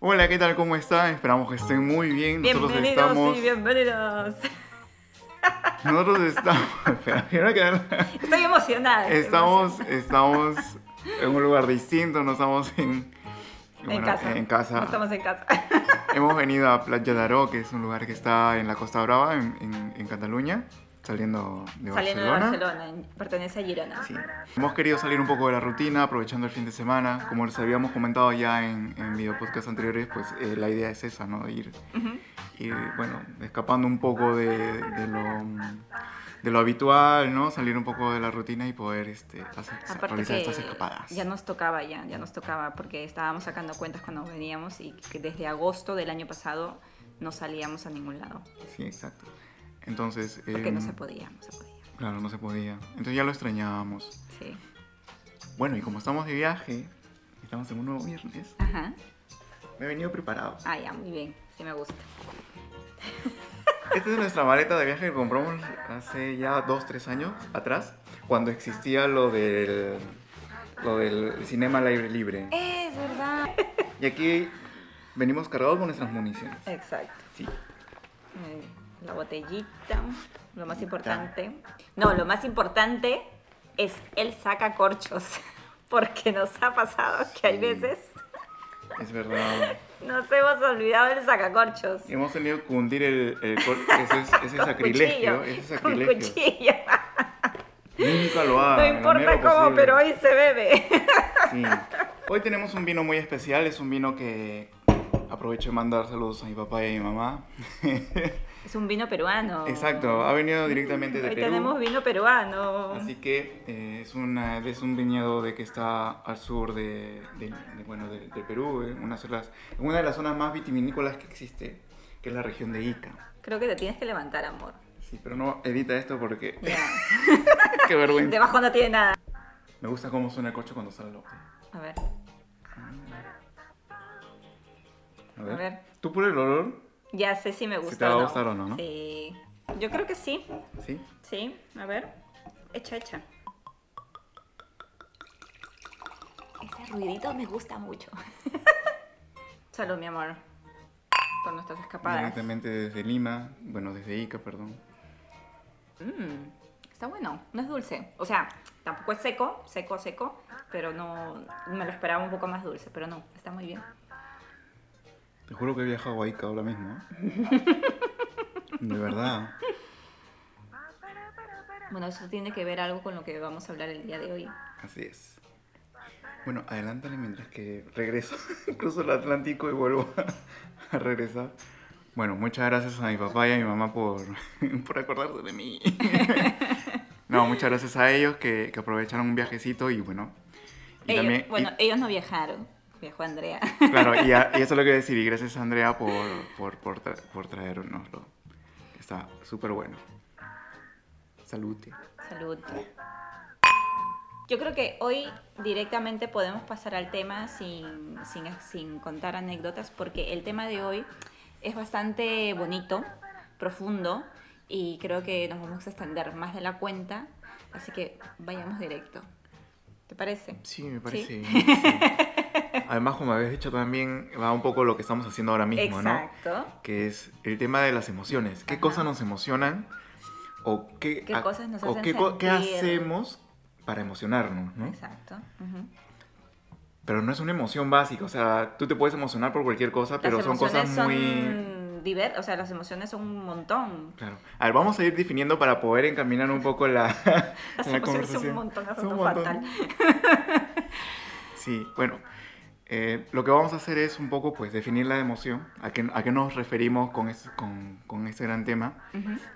Hola, ¿qué tal? ¿Cómo están? Esperamos que estén muy bien. Nosotros Bienvenidos estamos. y bienvenidos. Nosotros estamos. Estoy emocionada. Estamos, emocionada. estamos en un lugar distinto, no estamos en. en bueno, casa. En casa. No estamos en casa. Hemos venido a Playa de Aro, que es un lugar que está en la Costa Brava, en, en- en Cataluña, saliendo de Saliendo de Barcelona. Barcelona, en- pertenece a Girona. Sí. Hemos querido salir un poco de la rutina, aprovechando el fin de semana. Como les habíamos comentado ya en, en video podcast anteriores, pues eh, la idea es esa, ¿no? Ir, Ujú. ir, bueno, escapando un poco de, de lo, de lo habitual, ¿no? Salir un poco de la rutina y poder este, hacer, realizar estas escapadas. ya nos tocaba ya, ya nos tocaba porque estábamos sacando cuentas cuando veníamos y que desde agosto del año pasado no salíamos a ningún lado. Sí, exacto. Entonces... Porque no em, se podía, no se podía. Claro, no se podía. Entonces ya lo extrañábamos. Sí. Bueno, y como estamos de viaje, estamos en un nuevo viernes, Ajá. me he venido preparado. Ah, ya, muy bien. Sí me gusta. Esta es nuestra maleta de viaje que compramos hace ya dos, tres años atrás, cuando existía lo del, lo del cinema al aire libre. Es verdad. Y aquí venimos cargados con nuestras municiones. Exacto. Sí. Eh, La botellita, lo más importante. No, lo más importante es el sacacorchos. Porque nos ha pasado que hay veces Es verdad. nos hemos olvidado del sacacorchos. Hemos tenido que hundir el, el ese, ese Con sacrilegio. cuchillo, Ese Con sacrilegio. cuchillo. Nunca lo No hagan. la importa cómo, posible. pero hoy se bebe. Sí. Hoy tenemos un vino muy especial, es un vino que aprovecho de mandar saludos a mi papá y a mi mamá. Es un vino peruano. Exacto, ha venido directamente de Hoy Perú. tenemos vino peruano. Así que eh, es, una, es un viñedo de que está al sur de, de- de, bueno, de, de Perú, en una, de las, una de las zonas más vitivinícolas que existe, que es la región de Ica. Creo que te tienes que levantar, amor. Sí, pero no edita esto porque Ya. qué vergüenza. Debajo no tiene nada. Me gusta cómo suena el coche cuando sale botella. A ver. A ver. A ver. ¿Tú por el olor? Ya sé si me gusta. te va a o no. gustar o no, ¿no? Sí. Yo creo que sí. Sí. Sí, a ver. Echa, echa. Ese ruidito me gusta mucho. Salud, mi amor. Por nuestras escapadas. Directamente desde Lima, bueno, desde Ica, perdón. Mm, está bueno, no es dulce. O sea, tampoco es seco, seco, seco, pero no. Me lo esperaba un poco más dulce, pero no, está muy bien. Te juro que he viajado a Ica ahora mismo. ¿eh? De verdad. Bueno, eso tiene que ver algo con lo que vamos a hablar el día de hoy. Así es. Bueno, adelántale mientras que regreso. Cruzo el Atlántico y vuelvo a regresar. Bueno, muchas gracias a mi papá y a mi mamá por, por acordarse de mí. No, muchas gracias a ellos que, que aprovecharon un viajecito y bueno. Y Ellos, también, y- bueno, ellos no viajaron, viajó Andrea. claro, y, a- y eso es lo que decir. Y gracias a Andrea por, por, por, tra- por traernoslo. Está súper bueno. Salute. Salud. Yo creo que hoy directamente podemos pasar al tema sin, sin, sin contar anécdotas, porque el tema de hoy es bastante bonito, profundo, y creo que nos vamos a extender más de la cuenta, así que vayamos directo. ¿Te parece? Sí, me parece. sí. Además, como habías dicho también, va un poco lo que estamos haciendo ahora mismo, ¿no? Exacto. Que es el tema de las emociones. ¿Qué Ajá. cosas nos emocionan? ¿O qué, ¿Qué a- cosas nos o hacen qué, hacemos para emocionarnos, ¿no? Exacto. Pero no es una emoción básica, o sea, tú te puedes emocionar por cualquier cosa, pero son cosas muy... son diver- o sea, las emociones son un montón. Claro. A ver, vamos a ir definiendo para poder encaminar un poco la, Las la emociones son un montón, Son un montón. fatal. Sí, bueno, eh, lo que vamos a hacer es un poco pues definir la emoción, a qué, a qué nos referimos con, es- con, con este gran tema,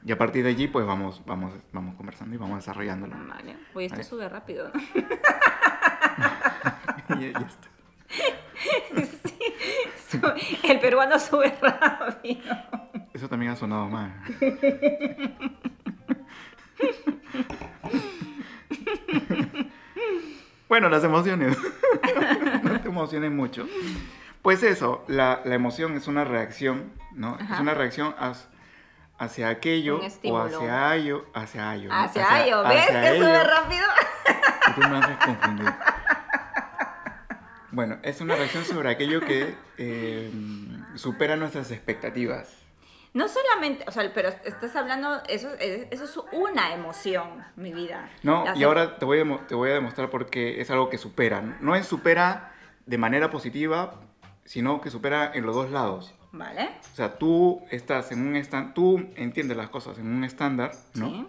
y a partir de allí pues vamos, vamos, vamos conversando y vamos desarrollándolo. Vale. Oye, esto Vale. sube rápido. y, y esto. Sí, el peruano sube rápido. Eso también ha sonado mal. bueno, las emociones. no te emociones mucho. Pues eso, la, la emoción es una reacción, ¿no? Ajá. Es una reacción hacia aquello o hacia ello, hacia ello. ¿no? Hacia ello, ¿ves hacia que ello. sube rápido? Y tú me haces confundir. Bueno, es una reacción sobre aquello que eh, supera nuestras expectativas. No solamente, o sea, pero estás hablando, eso, eso es una emoción, mi vida. No, Las y ahora te voy, a, te voy a demostrar por qué es algo que supera. No es supera de manera positiva, sino que supera en los dos lados. ¿Vale? O sea, tú estás en un estándar, tú entiendes las cosas en un estándar, ¿no? Sí.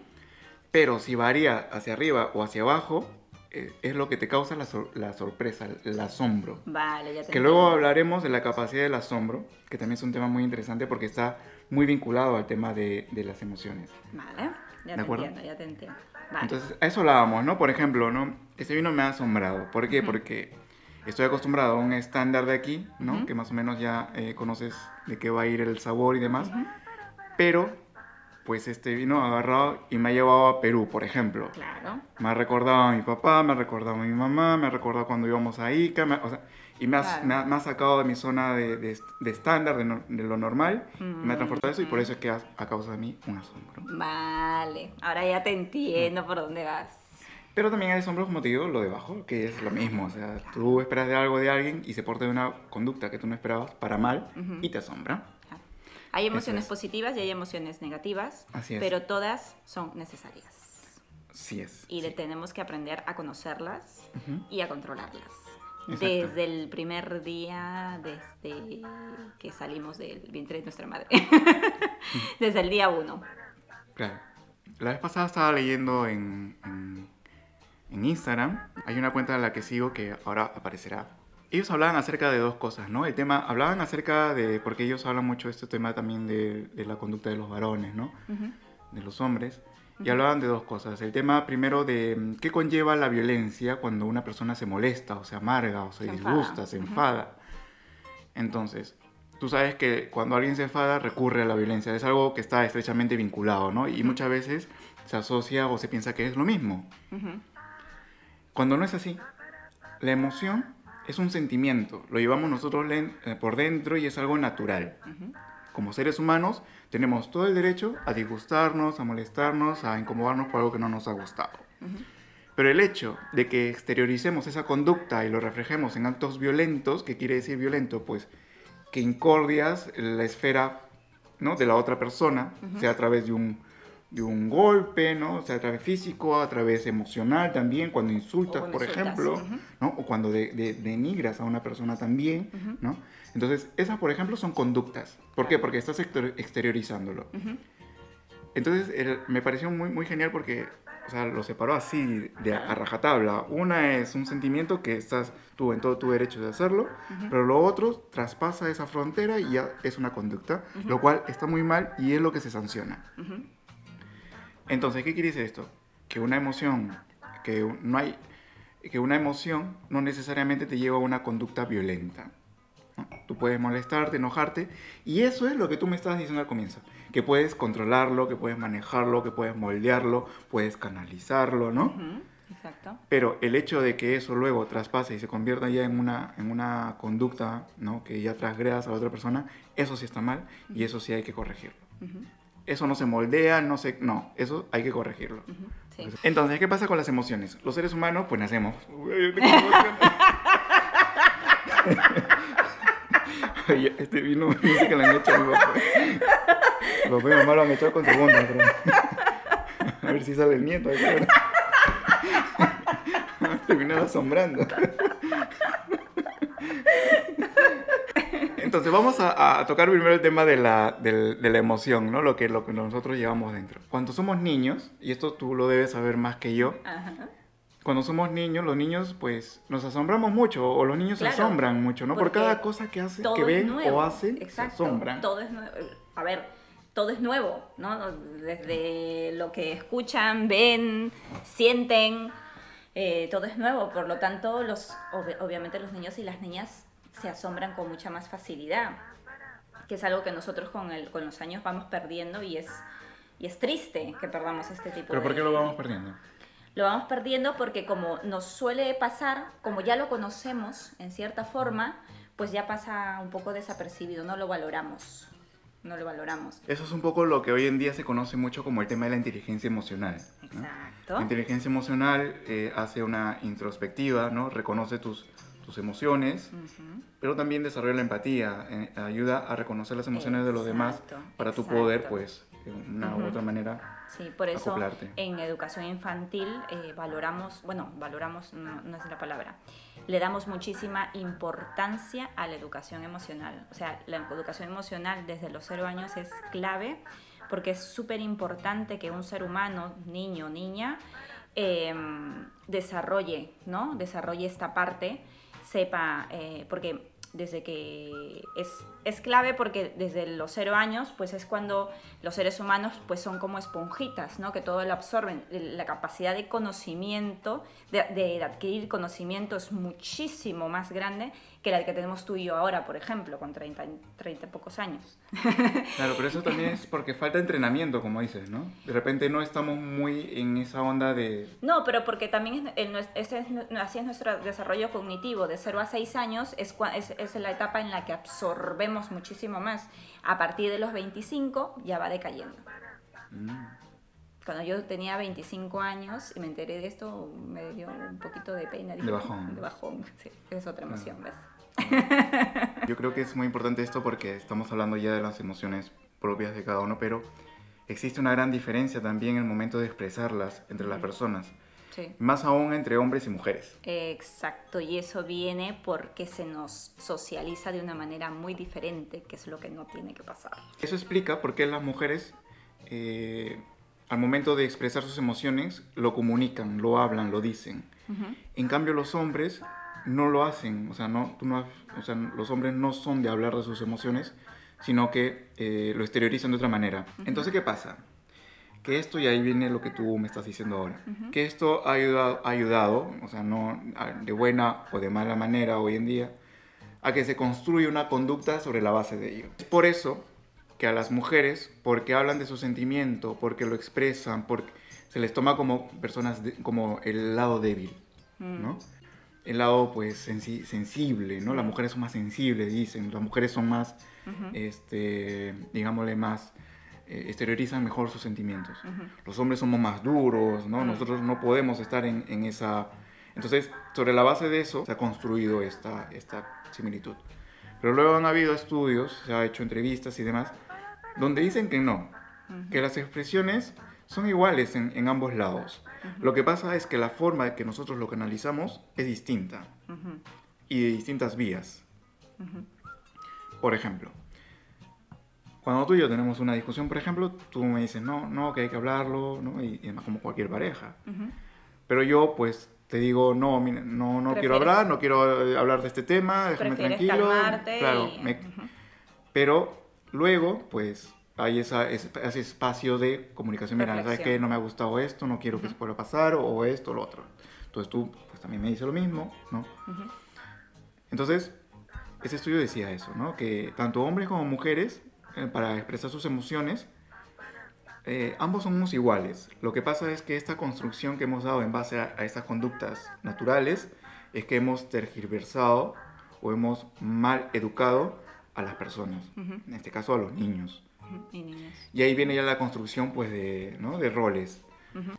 Pero si varía hacia arriba o hacia abajo, es lo que te causa la, sor- la sorpresa, el asombro. Vale, ya te Que luego entiendo. hablaremos de la capacidad del asombro, que también es un tema muy interesante porque está muy vinculado al tema de, de las emociones. Vale, ya ¿De te acuerdo? entiendo, ya te entiendo. Vale. Entonces, a eso hablábamos, ¿no? Por ejemplo, ¿no? Este vino me ha asombrado. ¿Por qué? Porque estoy acostumbrado a un estándar de aquí, ¿no? Ujú. Que más o menos ya eh, conoces de qué va a ir el sabor y demás. Pero, pues este vino ha agarrado y me ha llevado a Perú, por ejemplo. Claro. Me ha recordado a mi papá, me ha recordado a mi mamá, me ha recordado cuando íbamos a Ica, me ha- o sea, y me ha, Claro. me ha- me ha sacado de mi zona de, de- de estándar, de, no- de lo normal, y me ha transportado a eso y por eso es que ha, ha causado a mí un asombro. Vale, ahora ya te entiendo por dónde vas. Pero también hay asombros, como te digo, lo de abajo, que es lo mismo. O sea, tú esperas de algo de alguien y se porta de una conducta que tú no esperabas para mal Ujú. y te asombra. Hay emociones es. positivas y hay emociones negativas, Así es. pero todas son necesarias. Sí es. Y le tenemos que aprender a conocerlas y a controlarlas. Exacto. Desde el primer día, desde que salimos del vientre de nuestra madre. desde el día uno. Claro. La vez pasada estaba leyendo en, en, en Instagram, hay una cuenta a la que sigo que ahora aparecerá. Ellos hablaban acerca de dos cosas, ¿no? El tema, hablaban acerca de, porque ellos hablan mucho de este tema también de, de la conducta de los varones, ¿no? Ujú. de los hombres y hablaban de dos cosas. El tema primero de mm, qué conlleva la violencia cuando una persona se molesta o se amarga o se, Se disgusta, enfada. se enfada. Entonces, tú sabes que cuando alguien se enfada recurre a la violencia. Es algo que está estrechamente vinculado, ¿no? Y muchas veces se asocia o se piensa que es lo mismo. Cuando no es así, la emoción es un sentimiento, lo llevamos nosotros eh, por dentro y es algo natural. Como seres humanos tenemos todo el derecho a disgustarnos, a molestarnos, a incomodarnos por algo que no nos ha gustado. Pero el hecho de que exterioricemos esa conducta y lo reflejemos en actos violentos, ¿qué quiere decir violento? Pues que incordias la esfera ¿no? de la otra persona, sea a través de un, de un golpe, ¿no? sea a través físico, a través emocional también, cuando insultas, cuando por insultas, ejemplo. ¿no? o cuando de- de- denigras a una persona también. Ujú. ¿no? Entonces, esas, por ejemplo, son conductas. ¿Por qué? Porque estás exter- exteriorizándolo. Ujú. Entonces, el- me pareció muy, muy genial porque, o sea, lo separó así, de a, a rajatabla. Una es un sentimiento que estás tú en todo tu derecho de hacerlo, pero lo otro traspasa esa frontera y ya es una conducta, lo cual está muy mal y es lo que se sanciona. Entonces, ¿qué quiere decir esto? Que una emoción, que no hay, que una emoción no necesariamente te lleva a una conducta violenta. ¿no? Tú puedes molestarte, enojarte, y eso es lo que tú me estabas diciendo al comienzo, que puedes controlarlo, que puedes manejarlo, que puedes moldearlo, puedes canalizarlo, ¿no? Ujú. Exacto. Pero el hecho de que eso luego traspase y se convierta ya en una, en una conducta, ¿no? Que ya transgredas a la otra persona, eso sí está mal y eso sí hay que corregirlo. Ujú. Eso no se moldea, no se... No, eso hay que corregirlo. Ujú. Sí. Entonces, ¿qué pasa con las emociones? Los seres humanos, pues nacemos. Oye, este vino, no sé qué le han hecho a mi papá. Mi papá y mi mamá lo han echado con segunda, creo. A ver si sale el nieto. Terminaba asombrando. Entonces vamos a, a tocar primero el tema de la, del- de la emoción, ¿no? Lo que, lo que nosotros llevamos dentro. Cuando somos niños, y esto tú lo debes saber más que yo, Ajá. cuando somos niños, los niños pues nos asombramos mucho, o los niños Claro, se asombran mucho, ¿no? Por cada cosa que hacen, que ven nuevo. o hacen, Exacto. se asombran. Todo es nuevo. A ver, todo es nuevo, ¿no? Desde lo que escuchan, ven, sienten, eh, todo es nuevo. Por lo tanto, los, ob- obviamente los niños y las niñas se asombran con mucha más facilidad, que es algo que nosotros con, el, con los años vamos perdiendo y es, y es triste que perdamos este tipo ¿Pero de... por qué lo vamos perdiendo? Lo vamos perdiendo porque como nos suele pasar, como ya lo conocemos en cierta forma, pues ya pasa un poco desapercibido, no lo valoramos, no lo valoramos. Eso es un poco lo que hoy en día se conoce mucho como el tema de la inteligencia emocional. ¿no? Exacto. La inteligencia emocional eh, hace una introspectiva, ¿no? Reconoce tus, tus emociones, pero también desarrolla la empatía, eh, ayuda a reconocer las emociones de los demás para tu poder, pues, de una u otra manera. Sí, por eso en educación infantil eh, valoramos, bueno, valoramos no, no, es la palabra, le damos muchísima importancia a la educación emocional. O sea, la educación emocional desde los cero años es clave porque es súper importante que un ser humano, niño, niña, em, desarrolle, ¿no? Desarrolle esta parte, sepa, eh, porque desde que es, es, clave porque desde los cero años pues es cuando los seres humanos pues son como esponjitas, ¿no? que todo lo absorben. La capacidad de conocimiento, de, de adquirir conocimiento es muchísimo más grande que la que tenemos tú y yo ahora, por ejemplo, con 30, 30 pocos años. Claro, pero eso también es porque falta entrenamiento, como dices, ¿no? De repente no estamos muy en esa onda de... No, pero porque también es, así es nuestro desarrollo cognitivo, de 0 a 6 años es, es, es la etapa en la que absorbemos muchísimo más. A partir de los 25 ya va decayendo. Mm cuando yo tenía 25 años y me enteré de esto, me dio un poquito de pena. de bajón. De bajón, sí, es otra emoción, ¿ves? Yo creo que es muy importante esto porque estamos hablando ya de las emociones propias de cada uno, pero existe una gran diferencia también en el momento de expresarlas entre las personas. Sí. Más aún entre hombres y mujeres. Exacto, y eso viene porque se nos socializa de una manera muy diferente, que es lo que no tiene que pasar. Eso explica por qué las mujeres eh, al momento de expresar sus emociones lo comunican, lo hablan, lo dicen. En cambio los hombres no lo hacen, o sea, no, tú no, o sea, los hombres no son de hablar de sus emociones, sino que eh, lo exteriorizan de otra manera. Entonces, ¿qué pasa? Que esto, y ahí viene lo que tú me estás diciendo ahora, que esto ha ayudado, ha ayudado, o sea, no de buena o de mala manera hoy en día, a que se construya una conducta sobre la base de ello. Por eso que a las mujeres, porque hablan de su sentimiento, porque lo expresan, porque se les toma como personas, como el lado débil, ¿no? Mm el lado pues sensible, ¿no? Las mujeres son más sensibles, dicen, las mujeres son más, este, digámosle más, eh, exteriorizan mejor sus sentimientos. Los hombres somos más duros, ¿no? Nosotros no podemos estar en, en, esa... Entonces, sobre la base de eso se ha construido esta, esta similitud. Pero luego han habido estudios, se ha hecho entrevistas y demás, donde dicen que no, que las expresiones son iguales en, en ambos lados. Lo que pasa es que la forma en que nosotros lo canalizamos es distinta y de distintas vías. Por ejemplo, cuando tú y yo tenemos una discusión, por ejemplo, tú me dices, no, no, que hay que hablarlo, ¿no? y, además como cualquier pareja. Pero yo, pues, te digo, no, no, no quiero hablar, no quiero eh, hablar de este tema, déjame tranquilo. Claro, pero luego, pues, hay esa, ese, espacio de comunicación. Mira, ¿sabes qué? No me ha gustado esto, no quiero que se pueda pasar, o esto, o lo otro. Entonces tú pues, también me dices lo mismo, ¿no? Entonces, ese estudio decía eso, ¿no? Que tanto hombres como mujeres, para expresar sus emociones, eh, ambos somos iguales. Lo que pasa es que esta construcción que hemos dado en base a, a estas conductas naturales es que hemos tergiversado o hemos mal educado a las personas, en este caso a los niños. Y, ahí viene ya la construcción pues de, ¿no? de roles.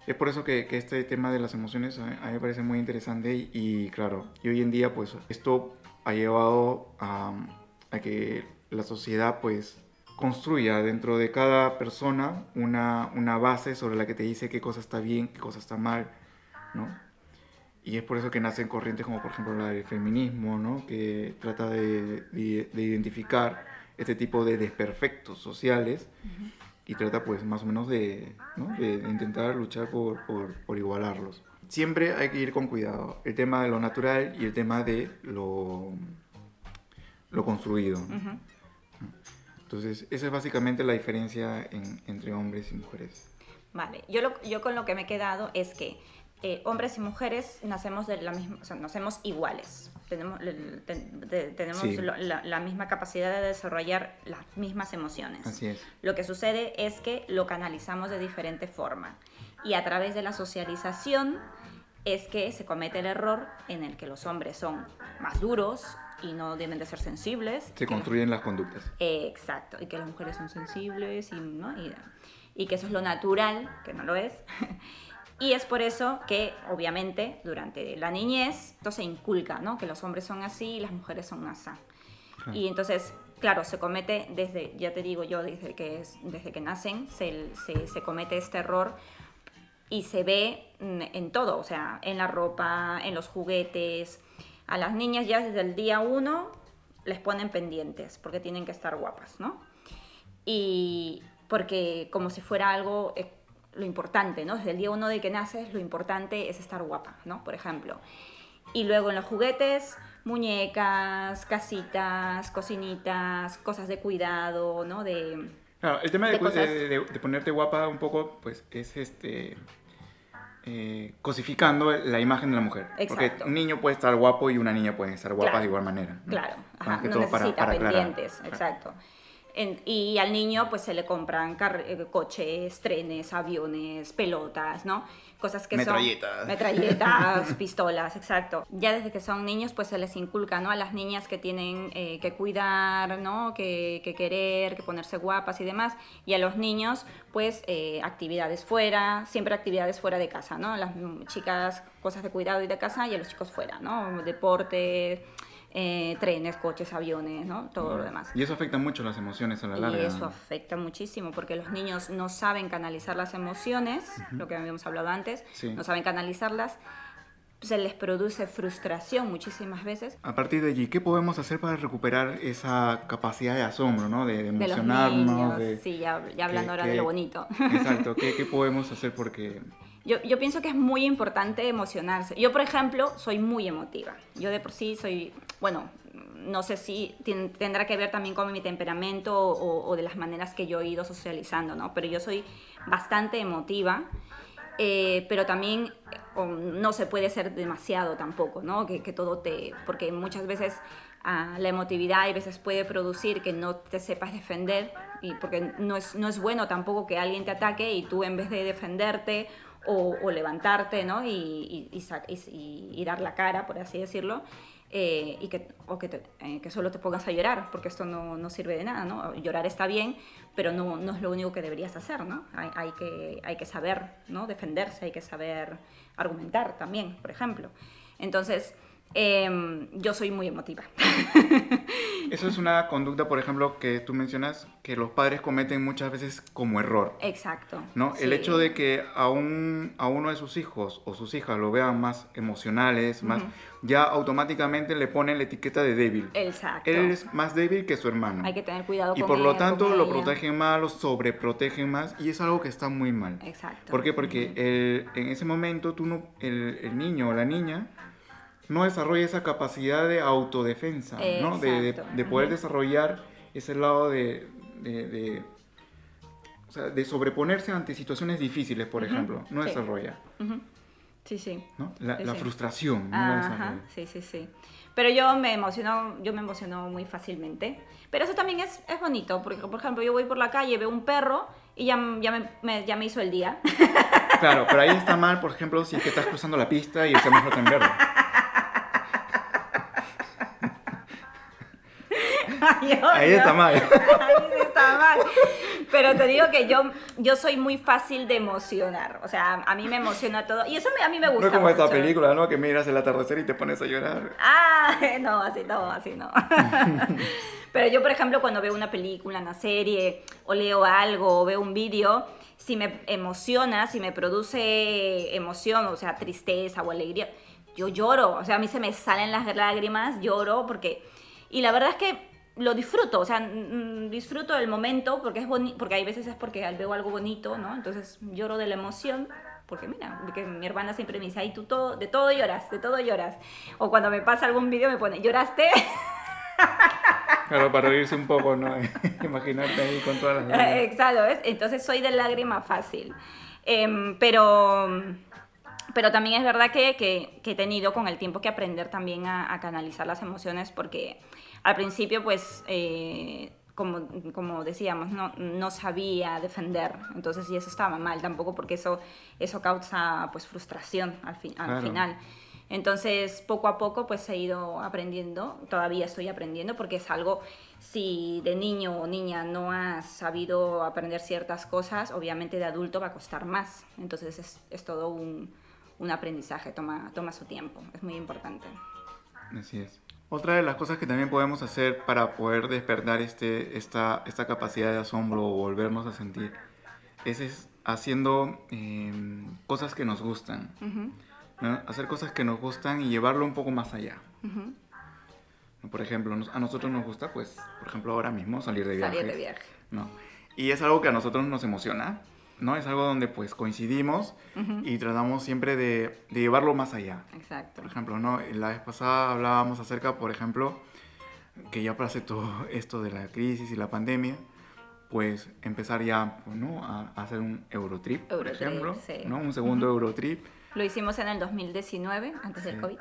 Es por eso que, que, este tema de las emociones a, mí me parece muy interesante y, claro, y hoy en día pues esto ha llevado a, a, que la sociedad pues construya dentro de cada persona una, una base sobre la que te dice qué cosa está bien, qué cosa está mal, ¿no? Y es por eso que nacen corrientes como por ejemplo la del feminismo, ¿no? Que trata de, de, de identificar este tipo de desperfectos sociales y trata pues más o menos de, intentar luchar por, por, igualarlos. Siempre hay que ir con cuidado, el tema de lo natural y el tema de lo, lo construido. Entonces, esa es básicamente la diferencia entre hombres y mujeres. Vale, yo, yo con lo que me he quedado es que eh, hombres y mujeres nacemos de la misma, o sea, nacemos iguales. Tenemos, tenemos la, misma capacidad de desarrollar las mismas emociones. Así es. Lo que sucede es que lo canalizamos de diferente forma. Y a través de la socialización es que se comete el error en el que los hombres son más duros y no deben de ser sensibles. Se construyen las conductas. exacto. Y que las mujeres son sensibles y, ¿no? y, y que eso es lo natural, que no lo es. Y es por eso que, obviamente, durante la niñez, esto se inculca, ¿no? Que los hombres son así y las mujeres son así. Y entonces, claro, se comete desde, ya te digo yo, desde que, desde que nacen, se, se, se comete este error y se ve en todo, o sea, en la ropa, en los juguetes. A las niñas ya desde el día uno les ponen pendientes porque tienen que estar guapas, ¿no? Y porque como si fuera algo eh, lo importante, ¿no? Desde el día uno de que naces, lo importante es estar guapa, ¿no? Por ejemplo. Y luego en los juguetes, muñecas, casitas, cocinitas, cosas de cuidado, ¿no? De, claro, el tema de, ponerte guapa un poco, pues es este... Eh, cosificando la imagen de la mujer. Porque un niño puede estar guapo y una niña puede estar guapa de igual manera. Claro, Ajá, no necesita pendientes, exacto y al niño pues se le compran eh, coches, trenes, aviones, pelotas, ¿no? Cosas que metralletas. son... Metralletas. pistolas, exacto. Ya desde que son niños pues se les inculca, ¿no? A las niñas que tienen eh, que cuidar, ¿no? Que, que, querer, que ponerse guapas y demás. Y a los niños pues eh, actividades fuera, siempre actividades fuera de casa, ¿no? Las chicas cosas de cuidado y de casa y a los chicos fuera, ¿no? Deporte eh, trenes, coches, aviones, ¿no? Todo lo demás. Y eso afecta mucho las emociones a la larga. Y eso afecta muchísimo porque los niños no saben canalizar las emociones, lo que habíamos hablado antes, no saben canalizarlas se les produce frustración muchísimas veces. A partir de allí, ¿qué podemos hacer para recuperar esa capacidad de asombro, ¿no? de, emocionarnos? De sí, ya, hablando ahora de lo bonito. Exacto, ¿qué, ¿qué, podemos hacer porque yo, yo, pienso que es muy importante emocionarse. Yo, por ejemplo, soy muy emotiva. Yo de por sí soy, bueno, no sé si tendrá que ver también con mi temperamento o, de las maneras que yo he ido socializando, ¿no? Pero yo soy bastante emotiva, eh, pero también no se puede ser demasiado tampoco, ¿no? Que, que todo te... Porque muchas veces ah, la emotividad a veces puede producir que no te sepas defender, y porque no es, no es bueno tampoco que alguien te ataque y tú en vez de defenderte o, levantarte, ¿no? Y, y, dar la cara, por así decirlo, eh, y que, o que, eh, que, solo te pongas a llorar, porque esto no, no, sirve de nada, ¿no? Llorar está bien, pero no, no es lo único que deberías hacer, ¿no? Hay, hay, que, hay que saber, ¿no? Defenderse, hay que saber argumentar también, por ejemplo. Entonces, Em, yo soy muy emotiva. Eso es una conducta, por ejemplo, que tú mencionas que los padres cometen muchas veces como error. Exacto. ¿no? El hecho de que a, un, a uno de sus hijos o sus hijas lo vean más emocionales, más, ya automáticamente le ponen la etiqueta de débil. Exacto. Él es más débil que su hermano. Hay que tener cuidado y con Y por lo tanto lo protegen más, lo sobreprotegen más y es algo que está muy mal. Exacto. ¿Por qué? Porque en ese momento tú no, el, el niño o la niña no desarrolla esa capacidad de autodefensa, ¿no? De, de, poder desarrollar ese lado de, de, o sea, sobreponerse ante situaciones difíciles, por ejemplo. No desarrolla. Sí, sí. ¿no? La, la frustración. ¿no? sí, sí, sí. Pero yo me emociono, yo me emociono muy fácilmente. Pero eso también es, es bonito, porque por ejemplo yo voy por la calle, veo un perro y ya, ya, me, ya me hizo el día. Claro, pero ahí está mal, por ejemplo, si es que estás cruzando la pista y el semáforo está en verde. Ahí está mal. Ahí está mal. Pero te digo que yo, yo soy muy fácil de emocionar. O sea, a mí me emociona todo. Y eso a mí me gusta. No es como esta película, ¿no? Que miras el atardecer y te pones a llorar. Ah, no, así no, así no. Pero yo, por ejemplo, cuando veo una película, una serie, o leo algo, o veo un vídeo, si me emociona, si me produce emoción, o sea, tristeza o alegría, yo lloro. O sea, a mí se me salen las lágrimas, lloro porque... Y la verdad es que lo disfruto, o sea, disfruto del momento porque es bonito, porque hay veces es porque veo algo bonito, ¿no? Entonces lloro de la emoción, porque mira, que mi hermana siempre me dice, ay, tú todo, de todo lloras, de todo lloras. O cuando me pasa algún video me pone, ¿lloraste? Claro, para reírse un poco, ¿no? Imaginarte ahí con todas las lágrimas. Exacto, ¿ves? Entonces soy de lágrima fácil. Em, pero, pero también es verdad que, que, he tenido con el tiempo que aprender también a, a canalizar las emociones porque al principio, pues, eh, como, como, decíamos, no, no, sabía defender. Entonces, y eso estaba mal tampoco, porque eso, eso causa pues frustración al, fin, al final. Entonces, poco a poco, pues he ido aprendiendo, todavía estoy aprendiendo, porque es algo, si de niño o niña no has sabido aprender ciertas cosas, obviamente de adulto va a costar más. Entonces, es, es todo un, un aprendizaje, toma, toma su tiempo, es muy importante. Así es. Otra de las cosas que también podemos hacer para poder despertar este, esta, esta capacidad de asombro o volvernos a sentir es, haciendo em, cosas que nos gustan. ¿no? Hacer cosas que nos gustan y llevarlo un poco más allá. Por ejemplo, a nosotros nos gusta, pues, por ejemplo, ahora mismo salir de viaje. Salir de viaje. ¿no? Y es algo que a nosotros nos emociona. ¿No? Es algo donde pues coincidimos y tratamos siempre de, de, llevarlo más allá. Exacto. Por ejemplo, ¿no? La vez pasada hablábamos acerca, por ejemplo, que ya hacer todo esto de la crisis y la pandemia, pues empezar ya ¿no? a, hacer un Eurotrip, por ejemplo, sí. ¿no? Un segundo Eurotrip. Lo hicimos en el 2019, antes del COVID.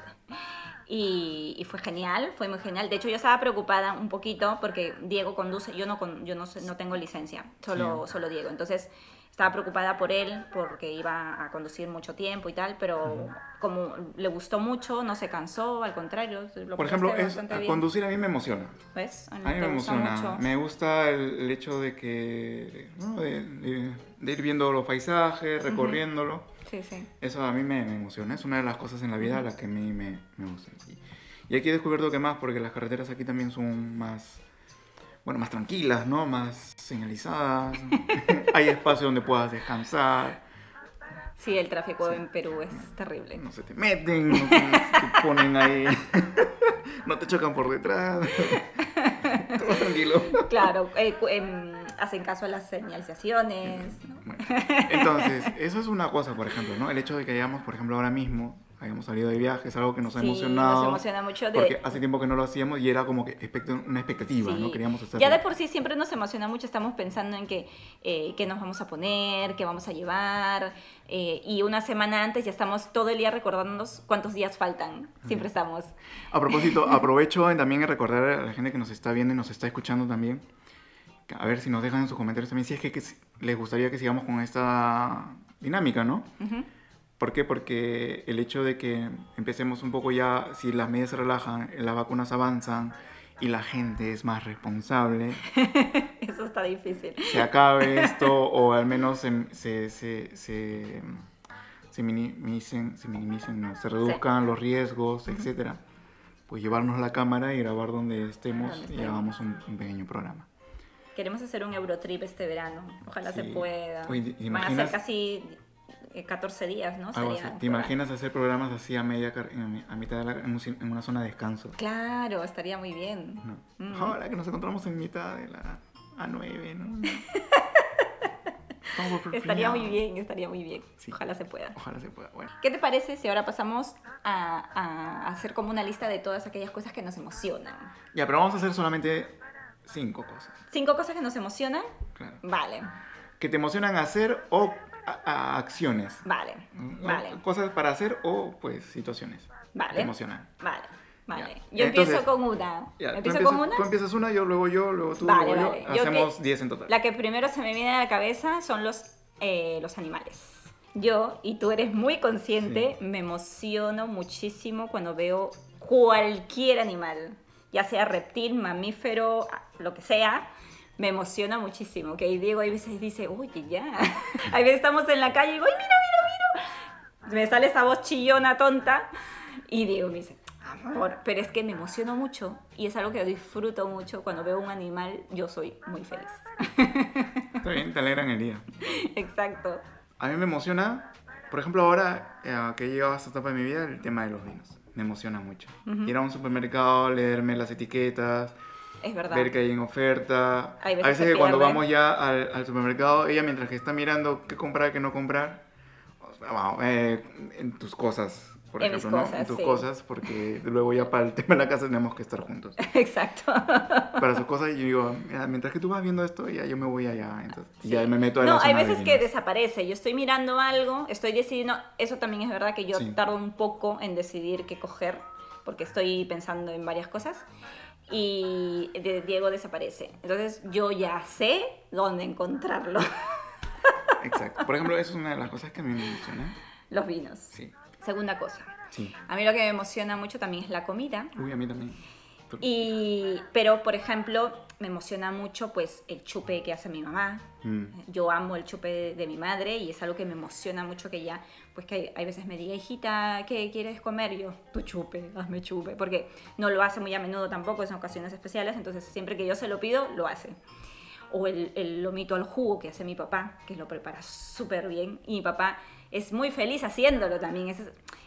Y, y, fue genial, fue muy genial. De hecho, yo estaba preocupada un poquito porque Diego conduce, yo no, con, yo no, no tengo licencia, solo, sí. solo Diego. Entonces, estaba preocupada por él porque iba a conducir mucho tiempo y tal, pero como le gustó mucho, no se cansó, al contrario. Lo por ejemplo, es, conducir a mí me emociona. ¿Ves? A mí, me emociona. Mucho. Me gusta el, el hecho de que, ¿no? de, de, de, ir viendo los paisajes, recorriéndolo. Uh -huh. Sí, sí. Eso a mí me, me, emociona. Es una de las cosas en la vida uh -huh. a las que a mí me, me gustan. Y aquí he descubierto que más, porque las carreteras aquí también son más bueno, más tranquilas, ¿no? Más señalizadas. Hay espacio donde puedas descansar. Sí, el tráfico sí. en Perú es terrible. No se te meten, no te, te ponen ahí. no te chocan por detrás. Todo tranquilo. Claro, eh, eh, hacen caso a las señalizaciones. ¿no? Bueno, entonces, eso es una cosa, por ejemplo, ¿no? El hecho de que hayamos, por ejemplo, ahora mismo habíamos salido de viaje, es algo que nos ha sí, emocionado. Nos emociona mucho. De... Porque hace tiempo que no lo hacíamos y era como que una expectativa, sí. ¿no? Queríamos hacerlo. Ya de por sí siempre nos emociona mucho, estamos pensando en que, eh, qué nos vamos a poner, qué vamos a llevar, eh, y una semana antes ya estamos todo el día recordándonos cuántos días faltan, siempre estamos. A propósito, aprovecho también en recordar a la gente que nos está viendo y nos está escuchando también, a ver si nos dejan en sus comentarios también si es que, que les gustaría que sigamos con esta dinámica, ¿no? Uh -huh. ¿Por qué? Porque el hecho de que empecemos un poco ya, si las medidas se relajan, las vacunas avanzan y la gente es más responsable. Eso está difícil. Se acabe esto o al menos se, se, se, se, se minimicen, se, minimicen no, se reduzcan sí. los riesgos, uh -huh. etc. Pues llevarnos la cámara y grabar donde estemos ¿Dónde y hagamos un, un, pequeño programa. Queremos hacer un Eurotrip este verano. Ojalá sí. se pueda. Oye, Van a ser casi 14 días, ¿no? ¿Te imaginas hacer programas así a media a mitad de la, en, una zona de descanso? Claro, estaría muy bien. No. Mm. Ahora que nos encontramos en mitad de la A9, ¿no? estaría muy bien, estaría muy bien. Sí. Ojalá se pueda. Ojalá se pueda. Bueno. ¿Qué te parece si ahora pasamos a, a, hacer como una lista de todas aquellas cosas que nos emocionan? Ya, pero vamos a hacer solamente cinco cosas. ¿Cinco cosas que nos emocionan? Claro. Vale. Que te emocionan hacer o a, a acciones. Vale, vale. Cosas para hacer o pues situaciones. Vale. Te emocionan. Vale. Vale, ya. yo Entonces, empiezo con una. Ya, ¿Empiezo con una? Tú empiezas una, yo luego yo, luego tú, vale, luego vale. yo. Hacemos 10 en total. La que primero se me viene a la cabeza son los, eh, los animales. Yo, y tú eres muy consciente, sí. me emociono muchísimo cuando veo cualquier animal, ya sea reptil, mamífero, lo que sea me emociona muchísimo. Que Diego a veces dice, oye, ya. a veces estamos en la calle y digo, ¡ay, mira, mira, mira! Me sale esa voz chillona, tonta. Y Diego me dice, amor, pero es que me emociono mucho y es algo que disfruto mucho. Cuando veo un animal, yo soy muy feliz. Está bien, te alegran el día. Exacto. A mí me emociona, por ejemplo, ahora eh, que he llegado a esta etapa de mi vida, el tema de los vinos. Me emociona mucho. Uh -huh. Ir a un supermercado, leerme las etiquetas, es verdad. ver que hay en oferta. Hay veces, a veces que cuando vamos ya al, al, supermercado, ella mientras que está mirando qué comprar, qué no comprar, vamos, eh, en tus cosas, por en ejemplo, ¿no? Cosas, en tus sí. cosas, porque luego ya para el tema de la casa tenemos que estar juntos. Exacto. Para sus cosas, yo digo, mira, mientras que tú vas viendo esto, ya yo me voy allá, entonces sí. ya me meto a la No, hay veces de que desaparece, yo estoy mirando algo, estoy decidiendo, eso también es verdad que yo sí. tardo un poco en decidir qué coger, porque estoy pensando en varias cosas y Diego desaparece. Entonces yo ya sé dónde encontrarlo. Exacto. Por ejemplo, eso es una de las cosas que a mí me emociona. Los vinos. Sí. Segunda cosa. Sí. A mí lo que me emociona mucho también es la comida. Uy, a mí también. Y, pero, por ejemplo, me emociona mucho pues el chupe que hace mi mamá. Mm. Yo amo el chupe de, de mi madre y es algo que me emociona mucho que ella, pues que hay, hay veces me diga, hijita, ¿qué quieres comer? Y yo, tu chupe, hazme chupe. Porque no lo hace muy a menudo tampoco, es en ocasiones especiales, entonces siempre que yo se lo pido, lo hace. O el, el lomito al jugo que hace mi papá, que lo prepara súper bien. Y mi papá es muy feliz haciéndolo también. Es,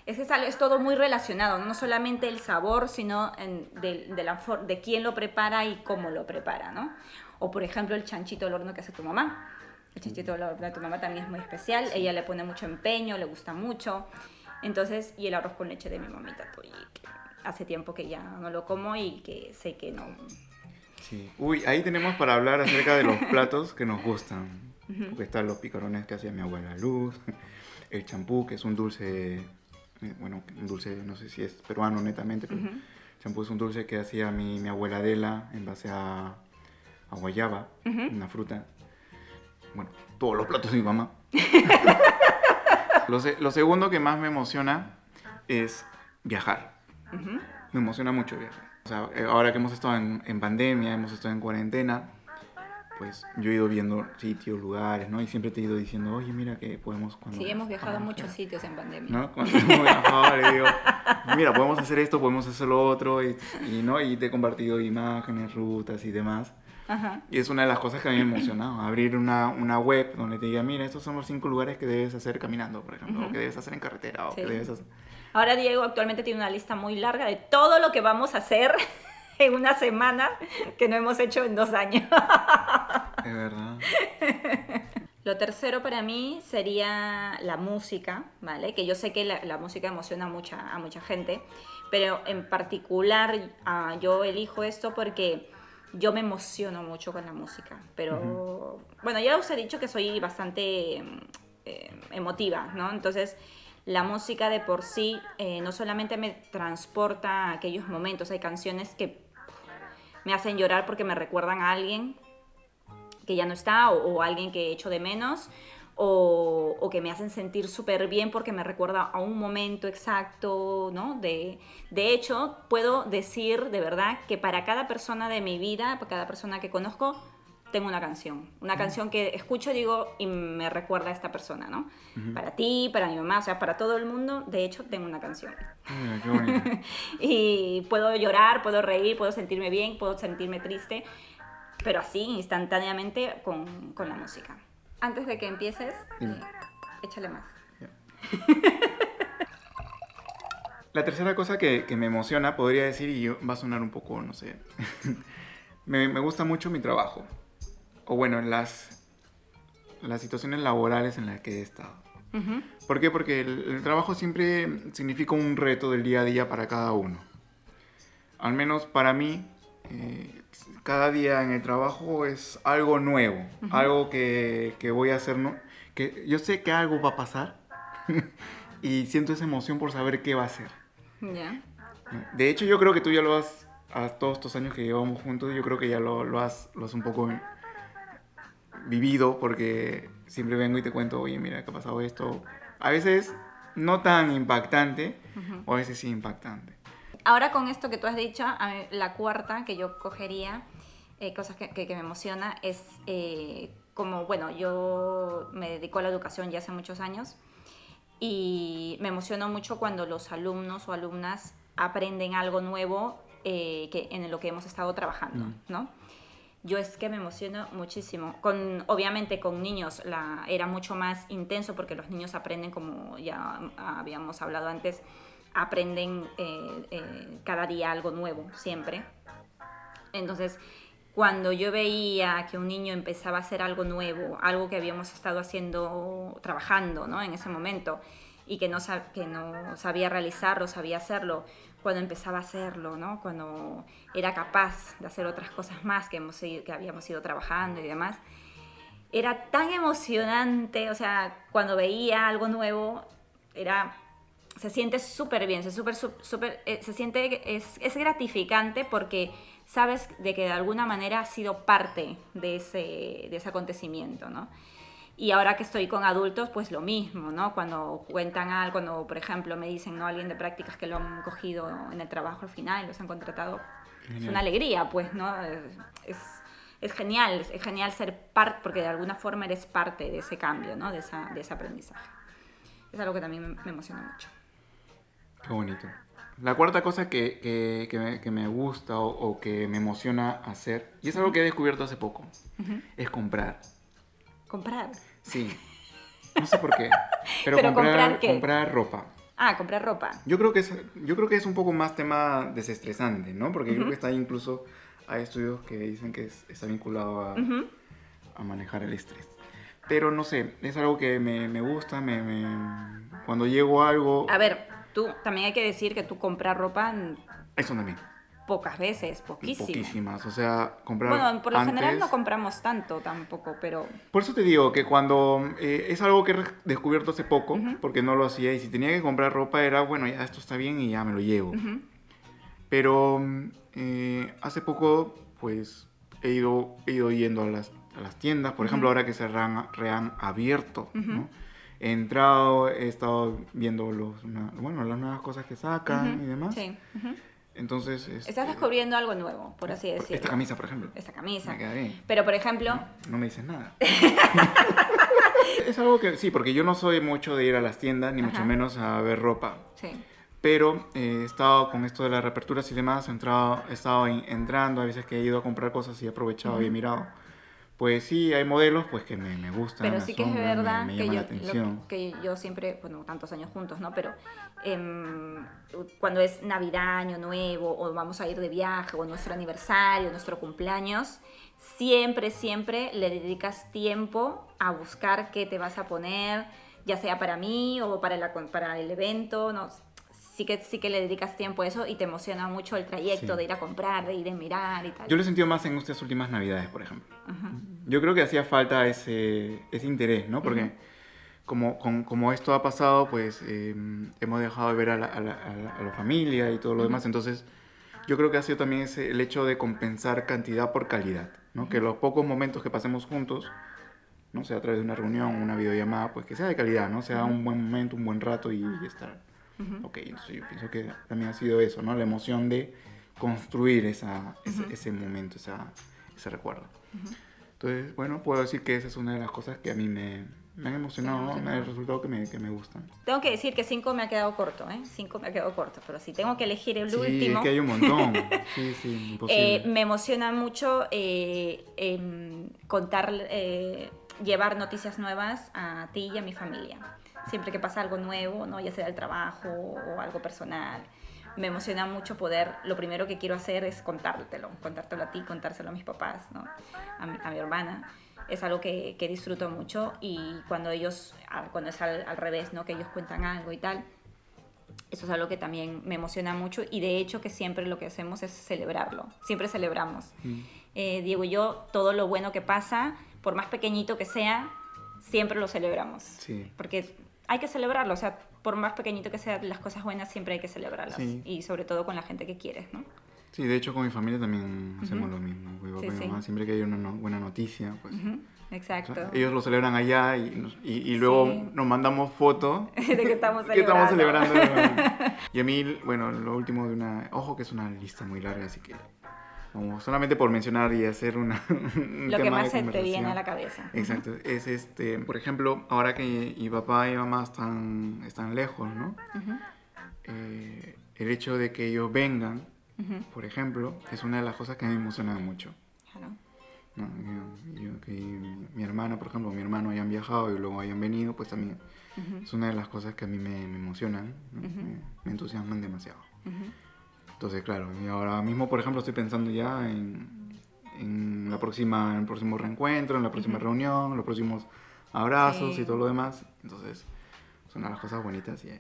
es, que es, todo muy relacionado, no solamente el sabor, sino en- de, de, la, de quién lo prepara y cómo lo prepara, ¿no? O por ejemplo el chanchito al horno que hace tu mamá. El chanchito al horno de tu mamá también es muy especial, ella le pone mucho empeño, le gusta mucho. Entonces, y el arroz con leche de mi mamita, pues, que hace tiempo que ya no lo como y que sé que no... Sí. Uy, ahí tenemos para hablar acerca de los platos que nos gustan. Porque están los picarones que hacía mi abuela Luz, el champú, que es un dulce, bueno, un dulce, no sé si es peruano netamente, pero Ujú. champú es un dulce que hacía mi, mi abuela Adela en base a, a guayaba, Ujú. una fruta. Bueno, todos los platos de mi mamá. lo, se- lo segundo que más me emociona es viajar. Ujú. Me emociona mucho viajar. O sea, eh, ahora que hemos estado en, en pandemia, hemos estado en cuarentena, pues yo he ido viendo sitios, lugares, ¿no? Y siempre te he ido diciendo, oye, mira que podemos... Cuando, Sí, hemos viajado a muchos quieras", sitios en pandemia. ¿No? Cuando hemos viajado, le digo, mira, podemos hacer esto, podemos hacer lo otro, y, y, ¿no? y te he compartido imágenes, rutas y demás. Ajá. Y es una de las cosas que a mí me emociona, abrir una, una web donde te diga, mira, estos son los cinco lugares que debes hacer caminando, por ejemplo, o Ujú. que debes hacer en carretera, o Sí. que debes hacer... Ahora Diego actualmente tiene una lista muy larga de todo lo que vamos a hacer en una semana que no hemos hecho en dos años. Es verdad. Lo tercero para mí sería la música, ¿vale? Que yo sé que la, la música emociona mucha, a mucha gente, pero en particular ah, yo elijo esto porque yo me emociono mucho con la música. Pero, bueno, ya os he dicho que soy bastante eh, emotiva, ¿no? Entonces, la música de por sí eh, no solamente me transporta a aquellos momentos, hay canciones que me hacen llorar porque me recuerdan a alguien que ya no está o, alguien que he hecho de menos o, o que me hacen sentir súper bien porque me recuerda a un momento exacto, ¿no? De, de hecho, puedo decir de verdad que para cada persona de mi vida, para cada persona que conozco, tengo una canción. Una canción que escucho, digo, y me recuerda a esta persona, ¿no? Para ti, para mi mamá, o sea, para todo el mundo, de hecho, tengo una canción. Mira, qué bonito. Y puedo llorar, puedo reír, puedo sentirme bien, puedo sentirme triste, pero así, instantáneamente, con, con la música. Antes de que empieces, eh, échale más. La tercera cosa que, que me emociona, podría decir, y va a sonar un poco, no sé, me, me gusta mucho mi trabajo. O bueno, las, las situaciones laborales en las que he estado. Ujú, ¿Por qué? Porque el, el trabajo siempre significa un reto del día a día para cada uno. Al menos para mí, eh, cada día en el trabajo es algo nuevo, algo que, que voy a hacer, ¿no? que yo sé que algo va a pasar y siento esa emoción por saber qué va a ser. Ya. De hecho, yo creo que tú ya lo has, a todos estos años que llevamos juntos, yo creo que ya lo, lo, has, lo has un poco vivido, porque siempre vengo y te cuento, oye, mira que ha pasado esto. A veces no tan impactante, o a veces sí impactante. Ahora con esto que tú has dicho, la cuarta que yo cogería, eh, cosas que, que- que me emociona, es eh, como, bueno, yo me dedico a la educación ya hace muchos años y me emociono mucho cuando los alumnos o alumnas aprenden algo nuevo eh, que, en lo que hemos estado trabajando. ¿no? Yo es que me emociono muchísimo. Con, obviamente con niños la, era mucho más intenso porque los niños aprenden, como ya habíamos hablado antes, aprenden eh, eh, cada día algo nuevo, siempre. Entonces, cuando yo veía que un niño empezaba a hacer algo nuevo, algo que habíamos estado haciendo, trabajando ¿no? en ese momento, y que no, que no sabía realizarlo, sabía hacerlo, cuando empezaba a hacerlo, ¿no? cuando era capaz de hacer otras cosas más que, hemos, que habíamos ido trabajando y demás, era tan emocionante, o sea, cuando veía algo nuevo, era se siente súper bien, se, súper, sú- súper, eh, se siente, es, es gratificante porque sabes de que de alguna manera has sido parte de ese, de ese acontecimiento, ¿no? Y ahora que estoy con adultos, pues lo mismo, ¿no? Cuando cuentan algo, cuando, por ejemplo, me dicen, ¿no? Alguien de prácticas que lo han cogido en el trabajo al final, los han contratado, es una alegría, pues, ¿no? Es, es genial, es genial ser parte, porque de alguna forma eres parte de ese cambio, ¿no? De, esa, de ese aprendizaje. Es algo que también me, emociona mucho. Qué bonito. La cuarta cosa que, que, que, me, gusta o, que me emociona hacer, y es algo que he descubierto hace poco, es comprar. ¿Comprar? Sí. No sé por qué. Pero, comprar, comprar, ropa. Ah, comprar ropa. Yo creo que es, yo creo que es un poco más tema desestresante, ¿no? Porque creo que está incluso, hay estudios que dicen que está vinculado a, a, manejar el estrés. Pero no sé, es algo que me, me gusta, me, me, cuando llego a algo... A ver, tú, también hay que decir que tú comprar ropa... Eso también pocas veces, poquísimas. Poquísimas, o sea, comprar. Bueno, por lo general no compramos tanto tampoco, pero. Por eso te digo que cuando. Eh, es algo que he descubierto hace poco, porque no lo hacía, y si tenía que comprar ropa era, bueno, ya esto está bien y ya me lo llevo. Pero eh, hace poco, pues, he ido, he ido yendo a las, a las tiendas, por ejemplo, ahora que se rehan, abierto, ¿no? He entrado, he estado viendo los, bueno, las nuevas cosas que sacan y demás. Sí. Entonces. Estás este, descubriendo algo nuevo, por así decirlo. Esta camisa, por ejemplo. Esta camisa. Me. Pero, por ejemplo. No, me dices nada. es algo que. Sí, porque yo no soy mucho de ir a las tiendas, ni mucho menos a ver ropa. Sí. Pero eh, he estado con esto de las reaperturas y demás, he, entrado, he estado entrando, a veces que he ido a comprar cosas y he aprovechado y he mirado pues sí, hay modelos pues que me, me gustan. Pero sí que es verdad que, yo, que yo siempre, bueno, tantos años juntos, ¿no? Pero em, cuando es Navidad, Año Nuevo, o vamos a ir de viaje, o nuestro aniversario, nuestro cumpleaños, siempre, siempre le dedicas tiempo a buscar qué te vas a poner, ya sea para mí o para, la, para el evento, ¿no? Sí que, sí que le dedicas tiempo a eso y te emociona mucho el trayecto de ir a comprar, de ir a mirar y tal. Yo lo he sentido más en estas últimas navidades, por ejemplo. Yo creo que hacía falta ese, ese interés, ¿no? Porque como, como esto ha pasado, pues em, hemos dejado de ver a la, a, la, familia y todo lo demás, entonces yo creo que ha sido también ese, el hecho de compensar cantidad por calidad, ¿no? Que los pocos momentos que pasemos juntos, no sea a través de una reunión, una videollamada, pues que sea de calidad, ¿no? Sea un buen momento, un buen rato y, y estar Ok, entonces yo pienso que también ha sido eso, ¿no? La emoción de construir esa, ese, momento, esa, ese recuerdo. Entonces, bueno, puedo decir que esa es una de las cosas que a mí me, me han emocionado, me el resultado que me, que me gustan. Tengo que decir que 5 me ha quedado corto, ¿eh? 5 me ha quedado corto, pero si tengo que elegir el último... Sí, es que hay un montón. sí, sí, imposible. Eh, me emociona mucho eh, em, contar, eh, llevar noticias nuevas a ti y a mi familia siempre que pasa algo nuevo, ¿no? ya sea el trabajo o algo personal. Me emociona mucho poder, lo primero que quiero hacer es contártelo, contártelo a ti, contárselo a mis papás, ¿no? a, mi, a mi hermana. Es algo que, que, disfruto mucho y cuando ellos, cuando es al, revés, ¿no? que ellos cuentan algo y tal, eso es algo que también me emociona mucho y de hecho que siempre lo que hacemos es celebrarlo, siempre celebramos. Mm. Eh, Diego y yo, todo lo bueno que pasa, por más pequeñito que sea, siempre lo celebramos. Sí. Porque hay que celebrarlo, o sea, por más pequeñito que sean las cosas buenas, siempre hay que celebrarlas. Y sobre todo con la gente que quieres, ¿no? Sí, de hecho con mi familia también hacemos lo mismo. Siempre que hay una buena noticia, pues... Exacto. ellos lo celebran allá y, y, luego nos mandamos fotos de que estamos celebrando. estamos celebrando. y a mí, bueno, lo último de una... Ojo que es una lista muy larga, así que como solamente por mencionar y hacer una lo que más se te viene a la cabeza. Exacto es este por ejemplo ahora que mi papá y mamá están están lejos no eh, el hecho de que ellos vengan por ejemplo es una de las cosas que me emociona mucho. Claro. que mi, hermana por ejemplo mi hermano hayan viajado y luego hayan venido pues también es una de las cosas que a mí me, emocionan me, me, entusiasman demasiado entonces, claro, y ahora mismo, por ejemplo, estoy pensando ya en, en la próxima, en el próximo reencuentro, en la próxima reunión, los próximos abrazos y todo lo demás. Entonces, son las cosas bonitas y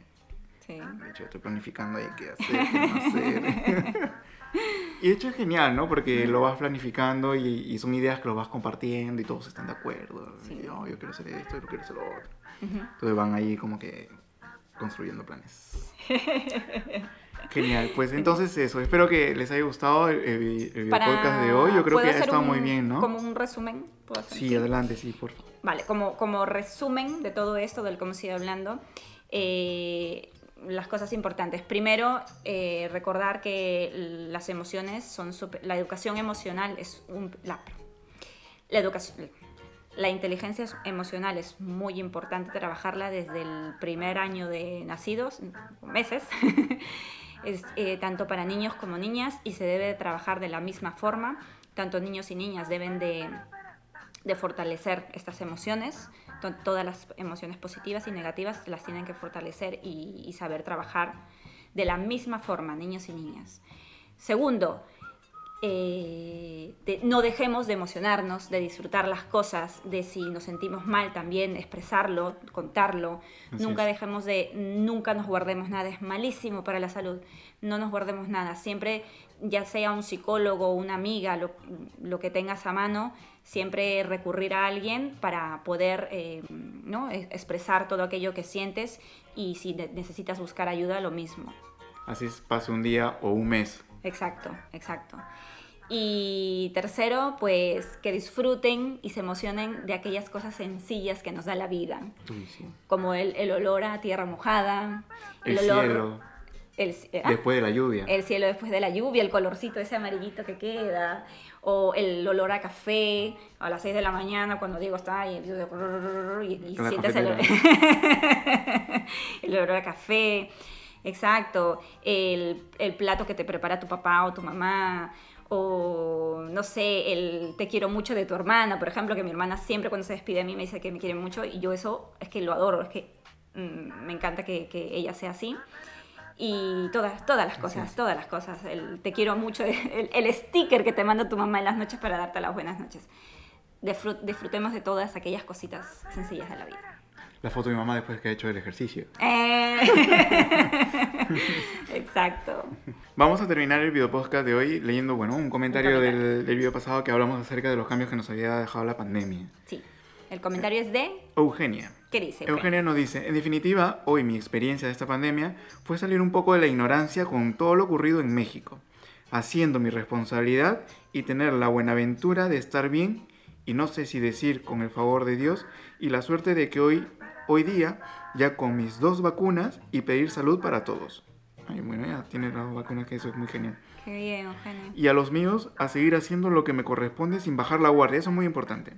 sí. de hecho estoy planificando ahí qué hacer, qué no hacer. y de hecho es genial, ¿no? Porque lo vas planificando y, son ideas que lo vas compartiendo y todos están de acuerdo. Y, oh, yo quiero hacer esto, yo quiero hacer lo otro. Entonces van ahí como que construyendo planes. Genial, pues entonces eso, espero que les haya gustado el, el- el podcast de hoy, yo creo ¿puedo que ha estado un- muy bien, ¿no? Como un resumen. ¿Puedo hacer? Sí, adelante, sí, por favor. Vale, como, como resumen de todo esto, del que hemos ido hablando, eh, las cosas importantes. Primero, eh, recordar que las emociones son... súper- la educación emocional es un... La, la educación... La inteligencia emocional es muy importante trabajarla desde el primer año de nacidos, meses, es, eh, tanto para niños como niñas, y se debe de trabajar de la misma forma. Tanto niños y niñas deben de, de fortalecer estas emociones. To- Todas las emociones positivas y negativas las tienen que fortalecer y saber trabajar de la misma forma, niños y niñas. Segundo, eh, de- no dejemos de emocionarnos, de disfrutar las cosas, de si nos sentimos mal también expresarlo, contarlo. Así nunca es. dejemos de, nunca nos guardemos nada, es malísimo para la salud. No nos guardemos nada, siempre, ya sea un psicólogo, una amiga, lo, lo que tengas a mano, siempre recurrir a alguien para poder eh, ¿no? Es- expresar todo aquello que sientes y si ne- necesitas buscar ayuda, lo mismo. Así es, pase un día o un mes. Exacto, exacto. Y tercero, pues que disfruten y se emocionen de aquellas cosas sencillas que nos da la vida, sí. como el, el olor a tierra mojada, El, olor, cielo, el, ah, después de la lluvia. el cielo después de la lluvia, el colorcito ese amarillito que queda, o el olor a café a las 6 de la mañana cuando Diego está y, y La sientes el, el olor a café. Exacto, el, el plato que te prepara tu papá o tu mamá, o no sé, el te quiero mucho de tu hermana, por ejemplo, que mi hermana siempre cuando se despide de mí me dice que me quiere mucho y yo eso es que lo adoro, es que mm, me encanta que, que ella sea así. Y todas, todas las cosas, todas las cosas. El te quiero mucho, el, el sticker que te manda tu mamá en las noches para darte las buenas noches. Disfrut- disfrutemos de todas aquellas cositas sencillas de la vida. La foto de mi mamá después que ha hecho el ejercicio. Eh. Exacto. Vamos a terminar el video podcast de hoy leyendo, bueno, un comentario, comentario. Del, del video pasado que hablamos acerca de los cambios que nos había dejado la pandemia. Sí. El comentario es de... Eugenia. ¿Qué dice? Eugenia nos dice, en definitiva, hoy mi experiencia de esta pandemia fue salir un poco de la ignorancia con todo lo ocurrido en México, haciendo mi responsabilidad y tener la buenaventura de estar bien y no sé si decir con el favor de Dios y la suerte de que hoy, hoy día, ya con mis dos vacunas y pedir salud para todos. Ay, bueno, ya tiene las vacunas, que eso es muy genial. Qué bien, Eugenio. Y a los míos a seguir haciendo lo que me corresponde sin bajar la guardia, eso es muy importante.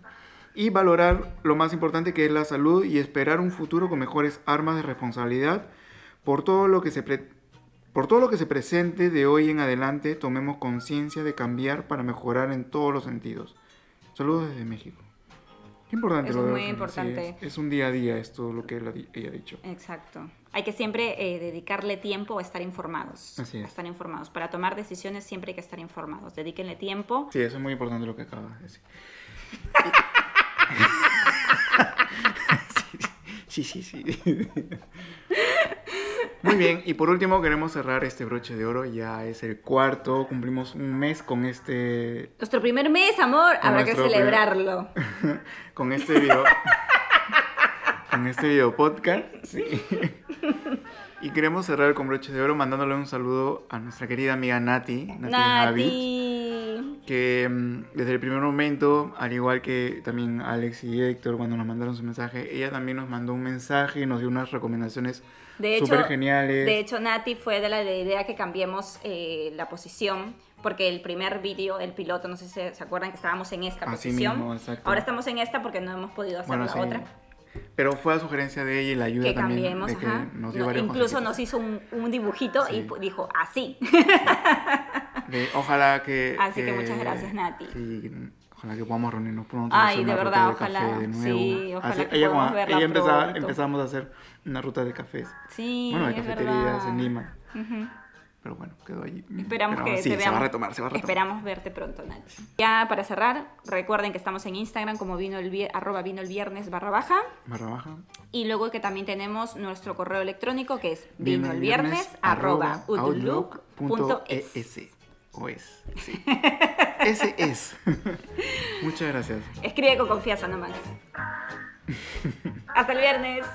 Y valorar lo más importante que es la salud y esperar un futuro con mejores armas de responsabilidad por todo lo que se por todo lo que se presente de hoy en adelante, tomemos conciencia de cambiar para mejorar en todos los sentidos. Saludos desde México. Qué importante Eso lo es de muy sí, importante. es, es un día a día esto lo que él ella ha dicho. Exacto. Hay que siempre eh, dedicarle tiempo a estar informados. Así es. A estar informados. Para tomar decisiones siempre hay que estar informados. Dedíquenle tiempo. Sí, eso es muy importante lo que acabas de decir. Sí, sí, sí. sí. Muy bien, y por último queremos cerrar este broche de oro. Ya es el cuarto, cumplimos un mes con este, Nuestro primer mes, amor, habrá que celebrarlo. con este video, con este video podcast. sí. Y queremos cerrar con broche de oro mandándole un saludo a nuestra querida amiga Nati, Nati. Nati. que mm, desde el primer momento, al igual que también Alex y Héctor cuando nos mandaron su mensaje, ella también nos mandó un mensaje y nos dio unas recomendaciones De hecho, súper geniales. de hecho, Nati fue de la idea que cambiemos eh, la posición, porque el primer vídeo, el piloto, no sé si se, acuerdan que estábamos en esta Así posición. mismo, exacto. Ahora estamos en esta porque no hemos podido hacer Bueno, la sí. otra. Pero fue a sugerencia de ella y la ayuda Que también cambiemos, de que ajá. nos dio No, varios incluso nos hizo un, un dibujito y Sí. pu- dijo así. De- ojalá que... Así que muchas gracias, Nati. Sí, ojalá que podamos reunirnos pronto. Ay, hacer de una verdad, ruta de ojalá. café de nuevo. Sí, ojalá Así- que ella, empezaba- pronto. empezamos a hacer una ruta de cafés. Sí, bueno, de es cafeterías verdad. en Lima. Ujú. Pero bueno, quedó allí. Esperamos Pero que sí, te se veamos. va a retomar, se va a retomar. Esperamos verte pronto, Nati. Ya para cerrar, recuerden que estamos en Instagram como vino el, vier- arroba vino el viernes barra baja. Barra baja. Y luego que también tenemos nuestro correo electrónico que es Vino vino el viernes arroba outlook.es. O es. Sí. Ese es. Muchas gracias. Escribe con confianza nomás. Hasta el viernes.